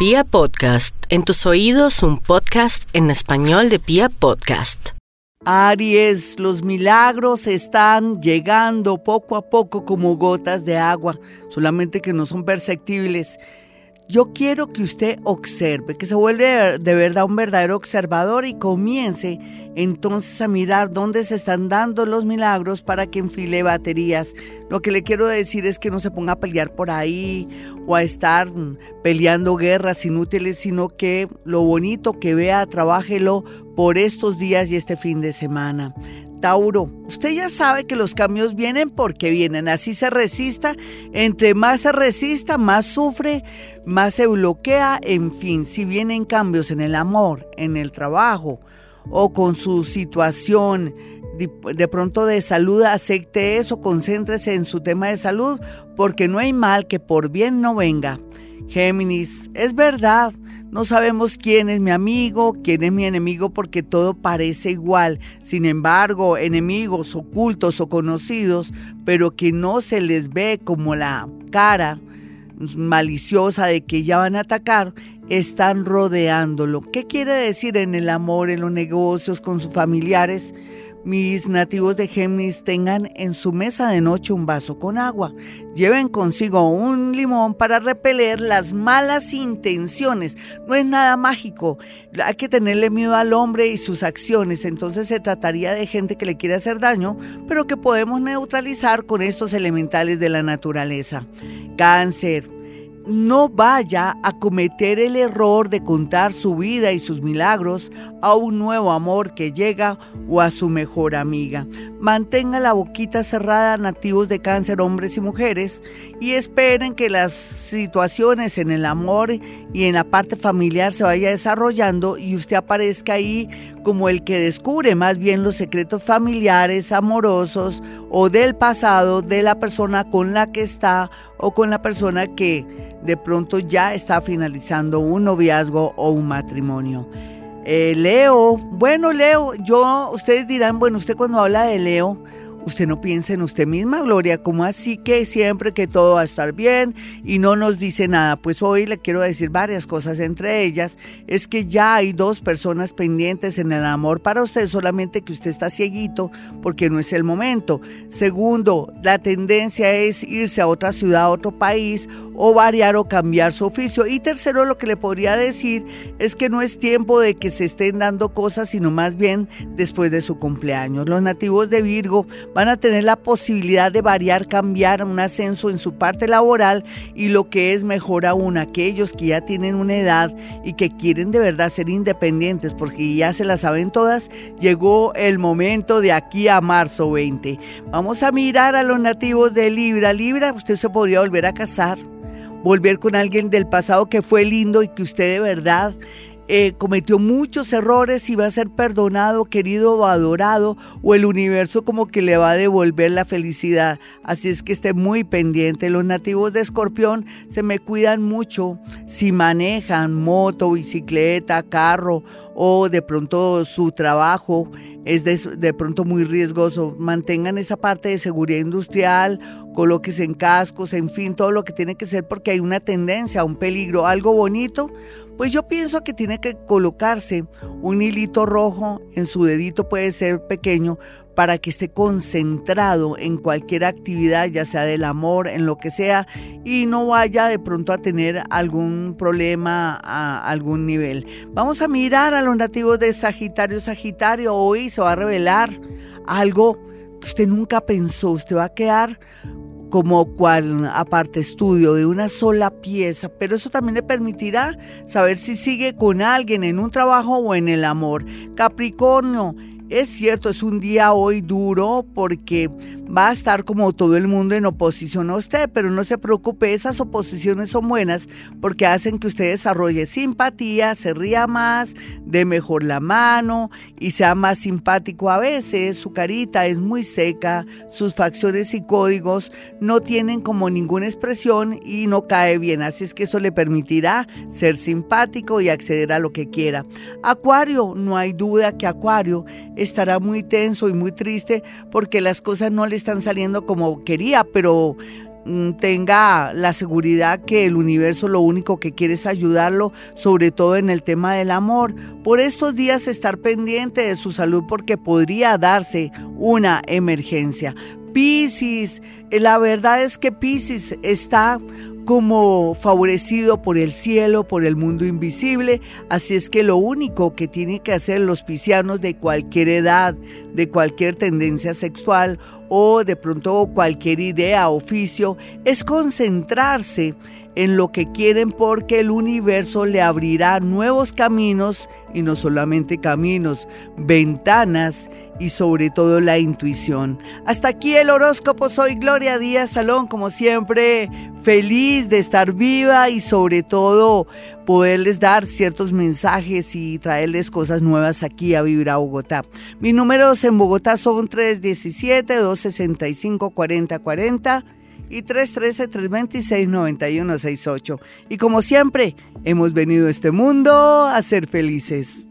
Pia Podcast, en tus oídos un podcast en español de Pia Podcast. Aries, los milagros están llegando poco a poco como gotas de agua, solamente que no son perceptibles. Yo quiero que usted observe, que se vuelve de verdad un verdadero observador y comience entonces a mirar dónde se están dando los milagros para que enfile baterías. Lo que le quiero decir es que no se ponga a pelear por ahí o a estar peleando guerras inútiles, sino que lo bonito que vea, trabájelo por estos días y este fin de semana. Tauro, usted ya sabe que los cambios vienen porque vienen, así se resista, entre más se resista, más sufre, más se bloquea, en fin, si vienen cambios en el amor, en el trabajo o con su situación de pronto de salud, acepte eso, concéntrese en su tema de salud, porque no hay mal que por bien no venga. Géminis, es verdad, no sabemos quién es mi amigo, quién es mi enemigo, porque todo parece igual. Sin embargo, enemigos ocultos o conocidos, pero que no se les ve como la cara maliciosa de que ya van a atacar, están rodeándolo. ¿Qué quiere decir en el amor, en los negocios, con sus familiares? Mis nativos de Géminis tengan en su mesa de noche un vaso con agua. Lleven consigo un limón para repeler las malas intenciones. No es nada mágico. Hay que tenerle miedo al hombre y sus acciones. Entonces se trataría de gente que le quiere hacer daño, pero que podemos neutralizar con estos elementales de la naturaleza. Cáncer no vaya a cometer el error de contar su vida y sus milagros a un nuevo amor que llega o a su mejor amiga. Mantenga la boquita cerrada nativos de cáncer, hombres y mujeres, y esperen que las situaciones en el amor y en la parte familiar se vaya desarrollando y usted aparezca ahí como el que descubre más bien los secretos familiares, amorosos o del pasado de la persona con la que está o con la persona que de pronto ya está finalizando un noviazgo o un matrimonio. Eh, Leo, bueno Leo, yo, ustedes dirán, bueno, usted cuando habla de Leo, Usted no piensa en usted misma, Gloria, como así que siempre que todo va a estar bien y no nos dice nada. Pues hoy le quiero decir varias cosas, entre ellas es que ya hay dos personas pendientes en el amor para usted, solamente que usted está cieguito porque no es el momento. Segundo, la tendencia es irse a otra ciudad, a otro país o variar o cambiar su oficio. Y tercero, lo que le podría decir es que no es tiempo de que se estén dando cosas, sino más bien después de su cumpleaños. Los nativos de Virgo van a tener la posibilidad de variar, cambiar un ascenso en su parte laboral y lo que es mejor aún, aquellos que ya tienen una edad y que quieren de verdad ser independientes porque ya se la saben todas, llegó el momento de aquí a marzo 20. Vamos a mirar a los nativos de Libra. Libra, usted se podría volver a casar, volver con alguien del pasado que fue lindo y que usted de verdad eh, cometió muchos errores y va a ser perdonado, querido o adorado, o el universo como que le va a devolver la felicidad. Así es que esté muy pendiente. Los nativos de Escorpión se me cuidan mucho si manejan moto, bicicleta, carro o de pronto su trabajo es de, pronto muy riesgoso. Mantengan esa parte de seguridad industrial, colóquese en cascos, en fin, todo lo que tiene que ser porque hay una tendencia un peligro, algo bonito pues yo pienso que tiene que colocarse un hilito rojo en su dedito, puede ser pequeño, para que esté concentrado en cualquier actividad, ya sea del amor, en lo que sea, y no vaya de pronto a tener algún problema a algún nivel. Vamos a mirar a los nativos de Sagitario. Sagitario hoy se va a revelar algo que usted nunca pensó. Usted va a quedar como cual aparte estudio de una sola pieza, pero eso también le permitirá saber si sigue con alguien en un trabajo o en el amor. Capricornio, es cierto, es un día hoy duro porque va a estar como todo el mundo en oposición a usted, pero no se preocupe, esas oposiciones son buenas porque hacen que usted desarrolle simpatía, se ría más, dé mejor la mano y sea más simpático a veces. Su carita es muy seca, sus facciones y códigos no tienen como ninguna expresión y no cae bien, así es que eso le permitirá ser simpático y acceder a lo que quiera. Acuario, no hay duda que Acuario estará muy tenso y muy triste porque las cosas no le están saliendo como quería, pero mm, tenga la seguridad que el universo lo único que quiere es ayudarlo, sobre todo en el tema del amor. Por estos días estar pendiente de su salud porque podría darse una emergencia. Piscis, la verdad es que Piscis está como favorecido por el cielo, por el mundo invisible. Así es que lo único que tienen que hacer los piscianos de cualquier edad, de cualquier tendencia sexual o de pronto cualquier idea, oficio, es concentrarse en lo que quieren porque el universo le abrirá nuevos caminos y no solamente caminos, ventanas y sobre todo la intuición. Hasta aquí el horóscopo. Soy Gloria Díaz Salón, como siempre, feliz de estar viva y sobre todo poderles dar ciertos mensajes y traerles cosas nuevas aquí a vivir a Bogotá. Mis números en Bogotá son 317-265-4040 y 313-326-9168. Y como siempre, hemos venido a este mundo a ser felices.